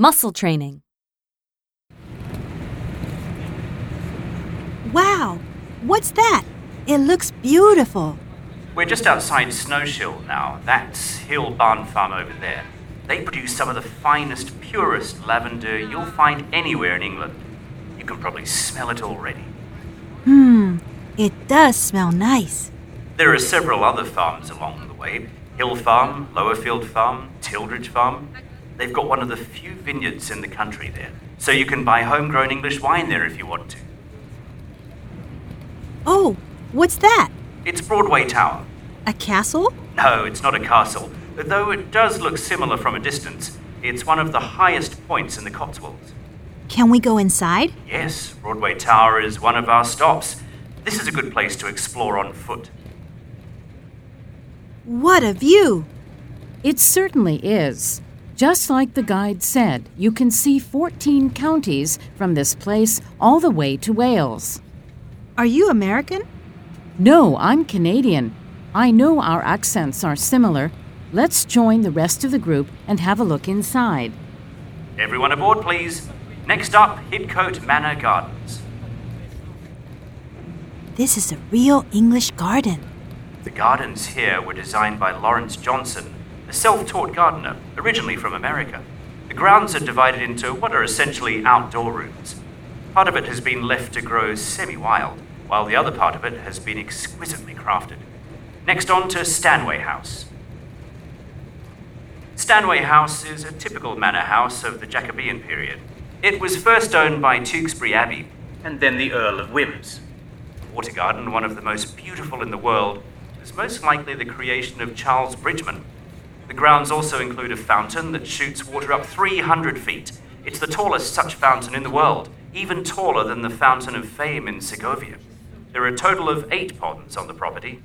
Muscle training. Wow! What's that? It looks beautiful. We're just outside Snowshill now. That's Hill Barn Farm over there. They produce some of the finest, purest lavender you'll find anywhere in England. You can probably smell it already. Hmm, it does smell nice. There are several other farms along the way Hill Farm, Lowerfield Farm, Tildridge Farm. They've got one of the few vineyards in the country there, so you can buy homegrown English wine there if you want to. Oh, what's that? It's Broadway Tower. A castle? No, it's not a castle, though it does look similar from a distance. It's one of the highest points in the Cotswolds. Can we go inside? Yes, Broadway Tower is one of our stops. This is a good place to explore on foot. What a view! It certainly is. Just like the guide said, you can see 14 counties from this place all the way to Wales. Are you American? No, I'm Canadian. I know our accents are similar. Let's join the rest of the group and have a look inside. Everyone aboard, please. Next up, Hidcote Manor Gardens. This is a real English garden. The gardens here were designed by Lawrence Johnston, a self taught gardener, originally from America. The grounds are divided into what are essentially outdoor rooms. Part of it has been left to grow semi wild, while the other part of it has been exquisitely crafted. Next on to Stanway House. Stanway House is a typical manor house of the Jacobean period. It was first owned by Tewkesbury Abbey and then the Earl of Wemyss. Water Garden, one of the most beautiful in the world, is most likely the creation of Charles Bridgeman. The grounds also include a fountain that shoots water up 300 feet. It's the tallest such fountain in the world, even taller than the Fountain of Fame in Segovia. There are a total of eight ponds on the property,